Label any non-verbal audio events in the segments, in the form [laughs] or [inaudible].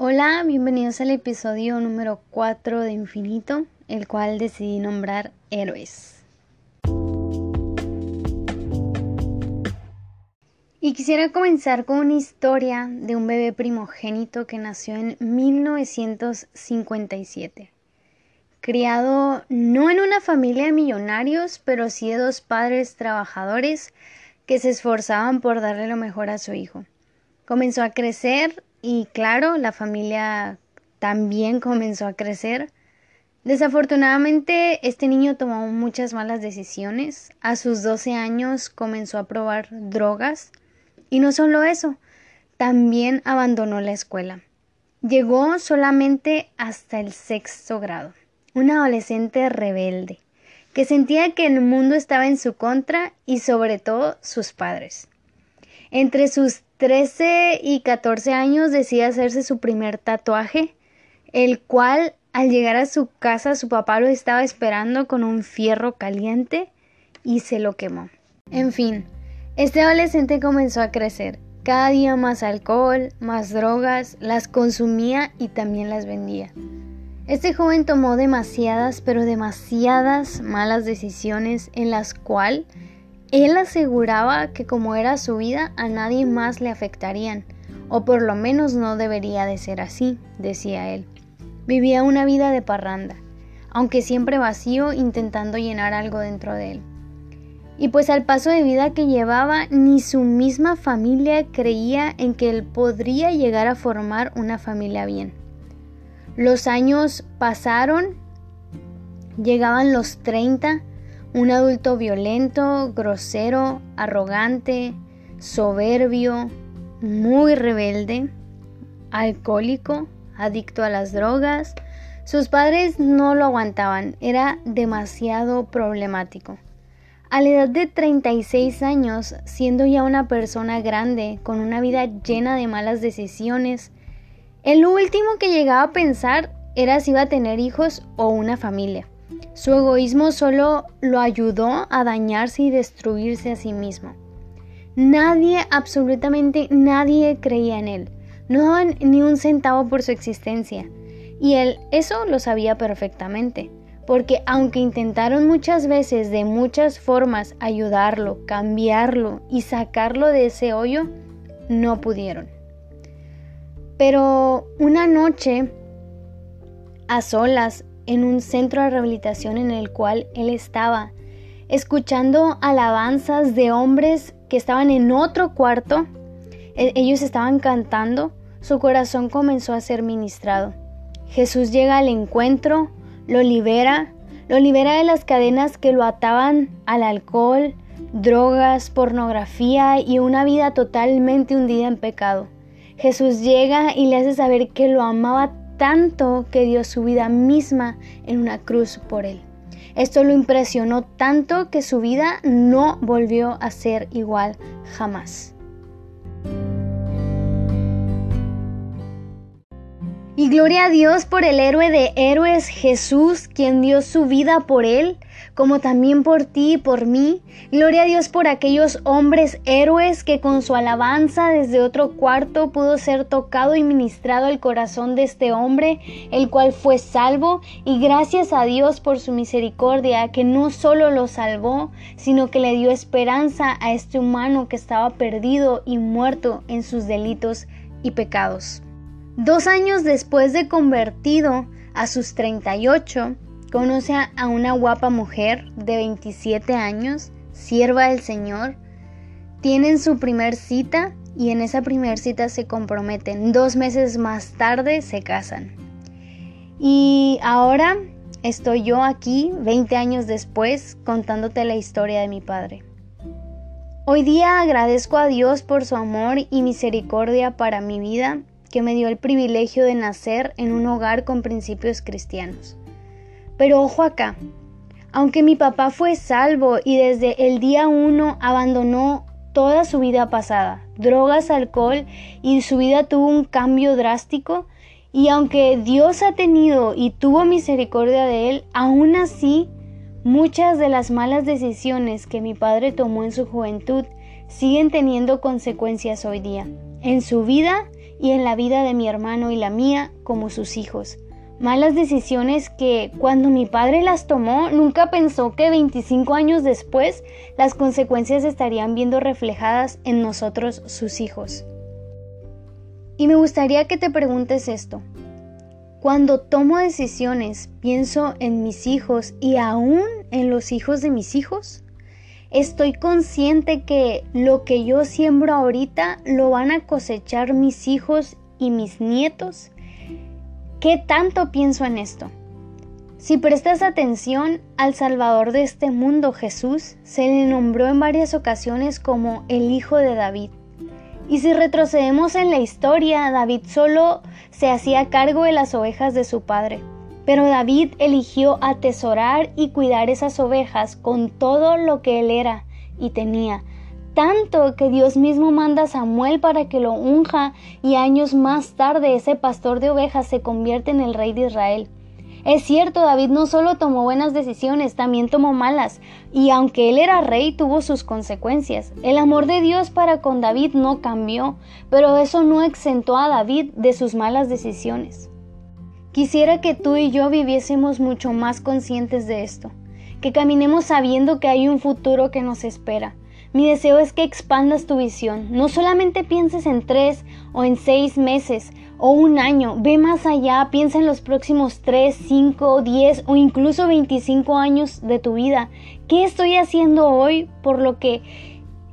Hola, bienvenidos al episodio número 4 de Infinito, el cual decidí nombrar Héroes. Y quisiera comenzar con una historia de un bebé primogénito que nació en 1957. Criado no en una familia de millonarios, pero sí de dos padres trabajadores que se esforzaban por darle lo mejor a su hijo. Comenzó a crecer y claro, la familia también [laughs] comenzó a crecer. Desafortunadamente, este niño tomó muchas malas decisiones. A sus 12 años comenzó a probar drogas. Y no solo eso, también abandonó la escuela. Llegó solamente hasta el sexto grado. Un adolescente rebelde, que sentía que el mundo estaba en su contra y sobre todo sus padres. Entre sus 13 y 14 años decide hacerse su primer tatuaje, el cual al llegar a su casa su papá lo estaba esperando con un fierro caliente y se lo quemó. En fin, este adolescente comenzó a crecer. Cada día más alcohol, más drogas, las consumía y también las vendía. Este joven tomó demasiadas, pero demasiadas malas decisiones en las cuales él aseguraba que como era su vida a nadie más le afectarían, o por lo menos no debería de ser así, decía él. Vivía una vida de parranda, aunque siempre vacío intentando llenar algo dentro de él. Y pues al paso de vida que llevaba, ni su misma familia creía en que él podría llegar a formar una familia bien. Los años pasaron, llegaban los 30 un adulto violento, grosero, arrogante, soberbio, muy rebelde, alcohólico, adicto a las drogas. Sus padres no lo aguantaban, era demasiado problemático. A la edad de 36 años, siendo ya una persona grande, con una vida llena de malas decisiones, el último que llegaba a pensar era si iba a tener hijos o una familia. Su egoísmo solo lo ayudó a dañarse y destruirse a sí mismo. Nadie, absolutamente nadie creía en él. No daban ni un centavo por su existencia. Y él eso lo sabía perfectamente, porque aunque intentaron muchas veces de muchas formas ayudarlo, cambiarlo y sacarlo de ese hoyo, no pudieron. Pero una noche, a solas, en un centro de rehabilitación en el cual él estaba, escuchando alabanzas de hombres que estaban en otro cuarto. E, ellos estaban cantando, su corazón comenzó a ser ministrado. Jesús llega al encuentro, lo libera, lo libera de las cadenas que lo ataban al alcohol, drogas, pornografía y una vida totalmente hundida en pecado. Jesús llega y le hace saber que lo amaba tanto que dio su vida misma en una cruz por él. Esto lo impresionó tanto que su vida no volvió a ser igual jamás. Y gloria a Dios por el héroe de héroes Jesús, quien dio su vida por él, como también por ti y por mí. Gloria a Dios por aquellos hombres héroes que con su alabanza desde otro cuarto pudo ser tocado y ministrado el corazón de este hombre, el cual fue salvo, y gracias a Dios por su misericordia, que no solo lo salvó, sino que le dio esperanza a este humano que estaba perdido y muerto en sus delitos y pecados. Dos años después de convertido a sus 38, conoce a una guapa mujer de 27 años, sierva del Señor. Tienen su primer cita y en esa primer cita se comprometen. Dos meses más tarde se casan. Y ahora estoy yo aquí, 20 años después, contándote la historia de mi padre. Hoy día agradezco a Dios por su amor y misericordia para mi vida que me dio el privilegio de nacer en un hogar con principios cristianos. Pero ojo acá, aunque mi papá fue salvo y desde el día uno abandonó toda su vida pasada, drogas, alcohol, y su vida tuvo un cambio drástico, y aunque Dios ha tenido y tuvo misericordia de él, aún así muchas de las malas decisiones que mi padre tomó en su juventud siguen teniendo consecuencias hoy día, en su vida y en la vida de mi hermano y la mía como sus hijos. Malas decisiones que cuando mi padre las tomó nunca pensó que 25 años después las consecuencias estarían viendo reflejadas en nosotros sus hijos. Y me gustaría que te preguntes esto. Cuando tomo decisiones, pienso en mis hijos y aún en los hijos de mis hijos. Estoy consciente que lo que yo siembro ahorita lo van a cosechar mis hijos y mis nietos. ¿Qué tanto pienso en esto? Si prestas atención al Salvador de este mundo, Jesús, se le nombró en varias ocasiones como el Hijo de David. Y si retrocedemos en la historia, David solo se hacía cargo de las ovejas de su padre. Pero David eligió atesorar y cuidar esas ovejas con todo lo que él era y tenía, tanto que Dios mismo manda a Samuel para que lo unja y años más tarde ese pastor de ovejas se convierte en el rey de Israel. Es cierto, David no solo tomó buenas decisiones, también tomó malas, y aunque él era rey, tuvo sus consecuencias. El amor de Dios para con David no cambió, pero eso no exentó a David de sus malas decisiones. Quisiera que tú y yo viviésemos mucho más conscientes de esto, que caminemos sabiendo que hay un futuro que nos espera, mi deseo es que expandas tu visión. No solamente pienses en tres o en seis meses o un año. Ve más allá. Piensa en los próximos tres, cinco, diez o incluso veinticinco años de tu vida. ¿Qué estoy haciendo hoy por lo que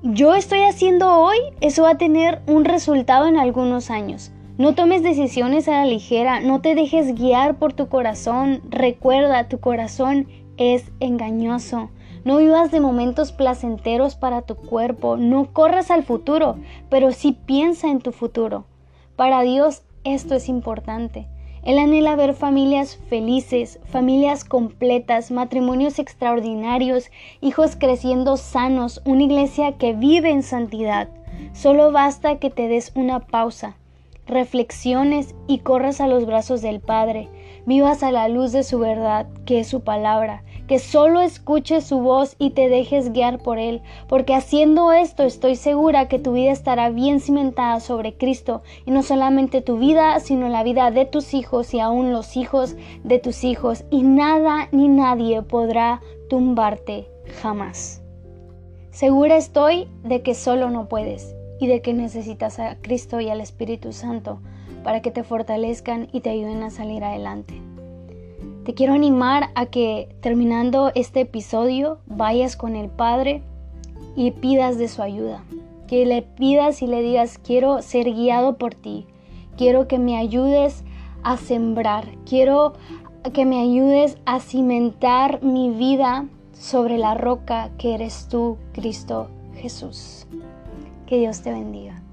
yo estoy haciendo hoy? Eso va a tener un resultado en algunos años. No tomes decisiones a la ligera, no te dejes guiar por tu corazón. Recuerda, tu corazón es engañoso. No vivas de momentos placenteros para tu cuerpo, no corras al futuro, pero sí piensa en tu futuro. Para Dios esto es importante. Él anhela ver familias felices, familias completas, matrimonios extraordinarios, hijos creciendo sanos, una iglesia que vive en santidad. Solo basta que te des una pausa, reflexiones y corras a los brazos del Padre, vivas a la luz de su verdad, que es su palabra, que solo escuches su voz y te dejes guiar por él, porque haciendo esto estoy segura que tu vida estará bien cimentada sobre Cristo, y no solamente tu vida, sino la vida de tus hijos y aún los hijos de tus hijos, y nada ni nadie podrá tumbarte jamás. Segura estoy de que solo no puedes y de que necesitas a Cristo y al Espíritu Santo para que te fortalezcan y te ayuden a salir adelante. Te quiero animar a que terminando este episodio vayas con el Padre y pidas de su ayuda. Que le pidas y le digas, quiero ser guiado por ti. Quiero que me ayudes a sembrar. Quiero que me ayudes a cimentar mi vida sobre la roca que eres tú, Cristo Jesús. Que Dios te bendiga.